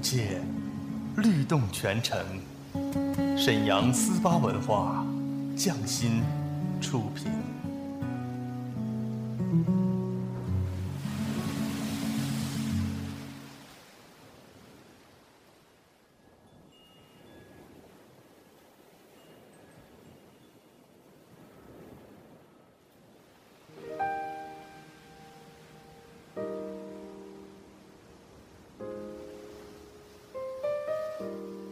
界，律动全城。沈阳思巴文化，匠心出品。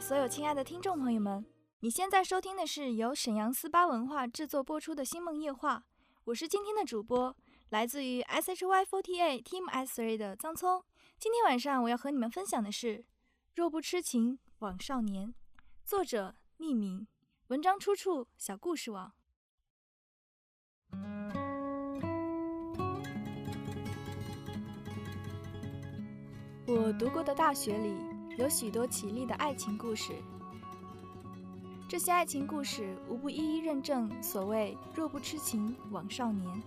所有亲爱的听众朋友们，你现在收听的是由沈阳思巴文化制作播出的《星梦夜话》，我是今天的主播，来自于 SHY48 Team S3 的张聪。今天晚上我要和你们分享的是《若不痴情枉少年》，作者匿名，文章出处小故事网。我读过的大学里有许多绮丽的爱情故事，这些爱情故事无不一一认证所谓“若不痴情枉少年”。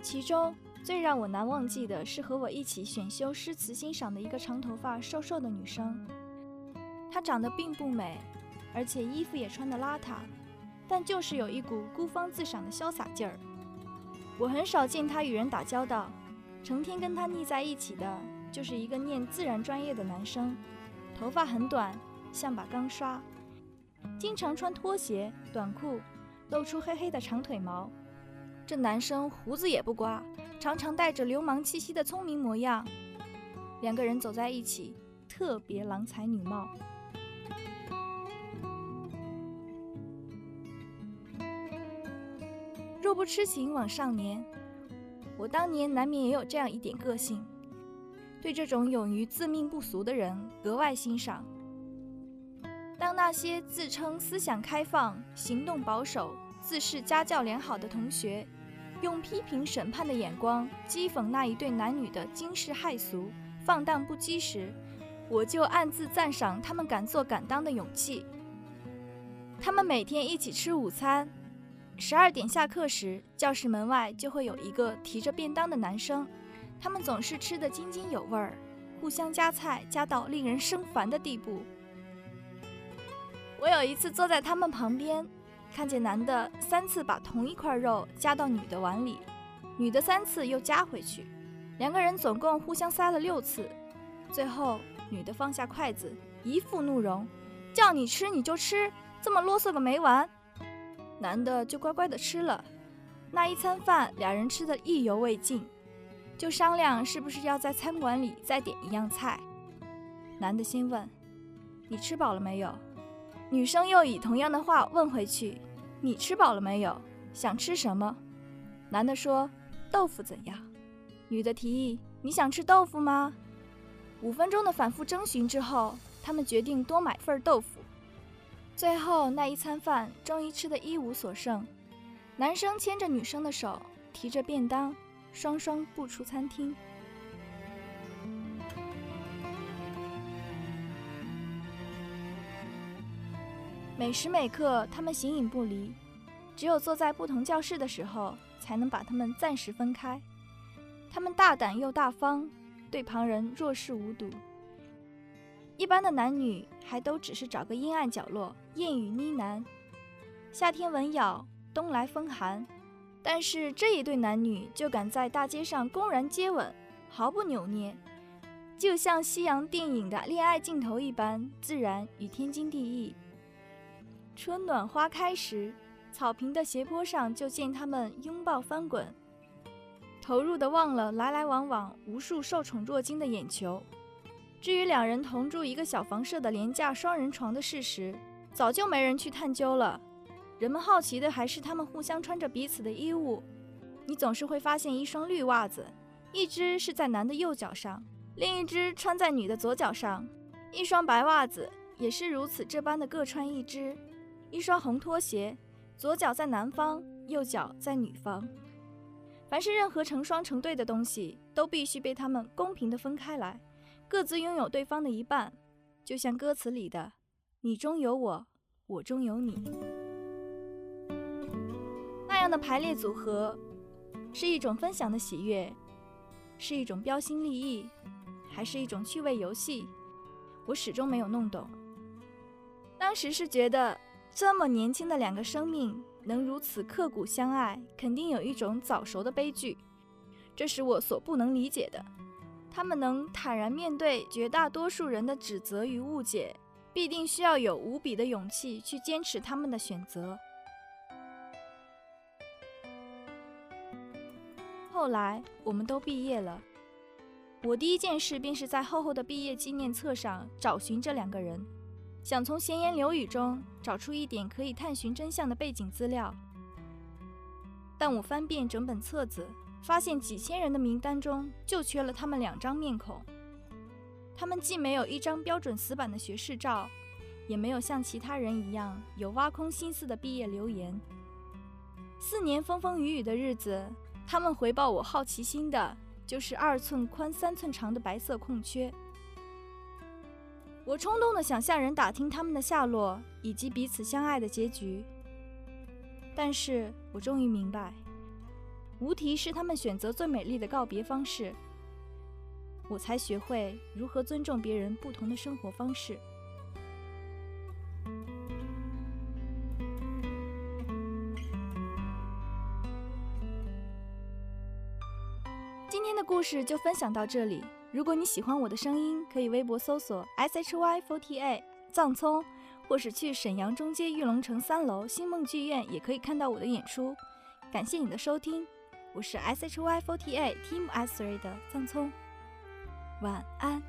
其中最让我难忘记的是和我一起选修诗词欣赏的一个长头发瘦瘦的女生，她长得并不美，而且衣服也穿得邋遢，但就是有一股孤芳自赏的潇洒劲儿。我很少见她与人打交道，成天跟她腻在一起的。就是一个念自然专业的男生，头发很短，像把钢刷，经常穿拖鞋、短裤，露出黑黑的长腿毛。这男生胡子也不刮，常常带着流氓气息的聪明模样。两个人走在一起，特别郎才女貌。若不痴情枉少年，我当年难免也有这样一点个性。对这种勇于自命不俗的人格外欣赏。当那些自称思想开放、行动保守、自视家教良好的同学，用批评审判的眼光讥讽那一对男女的惊世骇俗、放荡不羁时，我就暗自赞赏他们敢做敢当的勇气。他们每天一起吃午餐，十二点下课时，教室门外就会有一个提着便当的男生。他们总是吃得津津有味儿，互相夹菜夹到令人生烦的地步。我有一次坐在他们旁边，看见男的三次把同一块肉夹到女的碗里，女的三次又夹回去，两个人总共互相塞了六次。最后，女的放下筷子，一副怒容：“叫你吃你就吃，这么啰嗦个没完。”男的就乖乖的吃了。那一餐饭，俩人吃得意犹未尽。就商量是不是要在餐馆里再点一样菜。男的先问：“你吃饱了没有？”女生又以同样的话问回去：“你吃饱了没有？想吃什么？”男的说：“豆腐怎样？”女的提议：“你想吃豆腐吗？”五分钟的反复征询之后，他们决定多买份豆腐。最后那一餐饭终于吃得一无所剩。男生牵着女生的手，提着便当。双双步出餐厅。每时每刻，他们形影不离，只有坐在不同教室的时候，才能把他们暂时分开。他们大胆又大方，对旁人若视无睹。一般的男女还都只是找个阴暗角落，艳语呢喃，夏天蚊咬，冬来风寒。但是这一对男女就敢在大街上公然接吻，毫不扭捏，就像西洋电影的恋爱镜头一般自然与天经地义。春暖花开时，草坪的斜坡上就见他们拥抱翻滚，投入的忘了来来往往无数受宠若惊的眼球。至于两人同住一个小房舍的廉价双人床的事实，早就没人去探究了。人们好奇的还是他们互相穿着彼此的衣物。你总是会发现一双绿袜子，一只是在男的右脚上，另一只穿在女的左脚上；一双白袜子也是如此这般的各穿一只；一双红拖鞋，左脚在男方，右脚在女方。凡是任何成双成对的东西，都必须被他们公平地分开来，各自拥有对方的一半，就像歌词里的“你中有我，我中有你”。的排列组合，是一种分享的喜悦，是一种标新立异，还是一种趣味游戏？我始终没有弄懂。当时是觉得，这么年轻的两个生命能如此刻骨相爱，肯定有一种早熟的悲剧，这是我所不能理解的。他们能坦然面对绝大多数人的指责与误解，必定需要有无比的勇气去坚持他们的选择。后来我们都毕业了，我第一件事便是在厚厚的毕业纪念册上找寻这两个人，想从闲言流语中找出一点可以探寻真相的背景资料。但我翻遍整本册子，发现几千人的名单中就缺了他们两张面孔。他们既没有一张标准死板的学士照，也没有像其他人一样有挖空心思的毕业留言。四年风风雨雨的日子。他们回报我好奇心的，就是二寸宽、三寸长的白色空缺。我冲动的想向人打听他们的下落以及彼此相爱的结局，但是我终于明白，无题是他们选择最美丽的告别方式。我才学会如何尊重别人不同的生活方式。今天的故事就分享到这里。如果你喜欢我的声音，可以微博搜索 S H Y F O T A 藏葱，或是去沈阳中街玉龙城三楼星梦剧院，也可以看到我的演出。感谢你的收听，我是 S H Y F O T A Team S Three 的藏聪，晚安。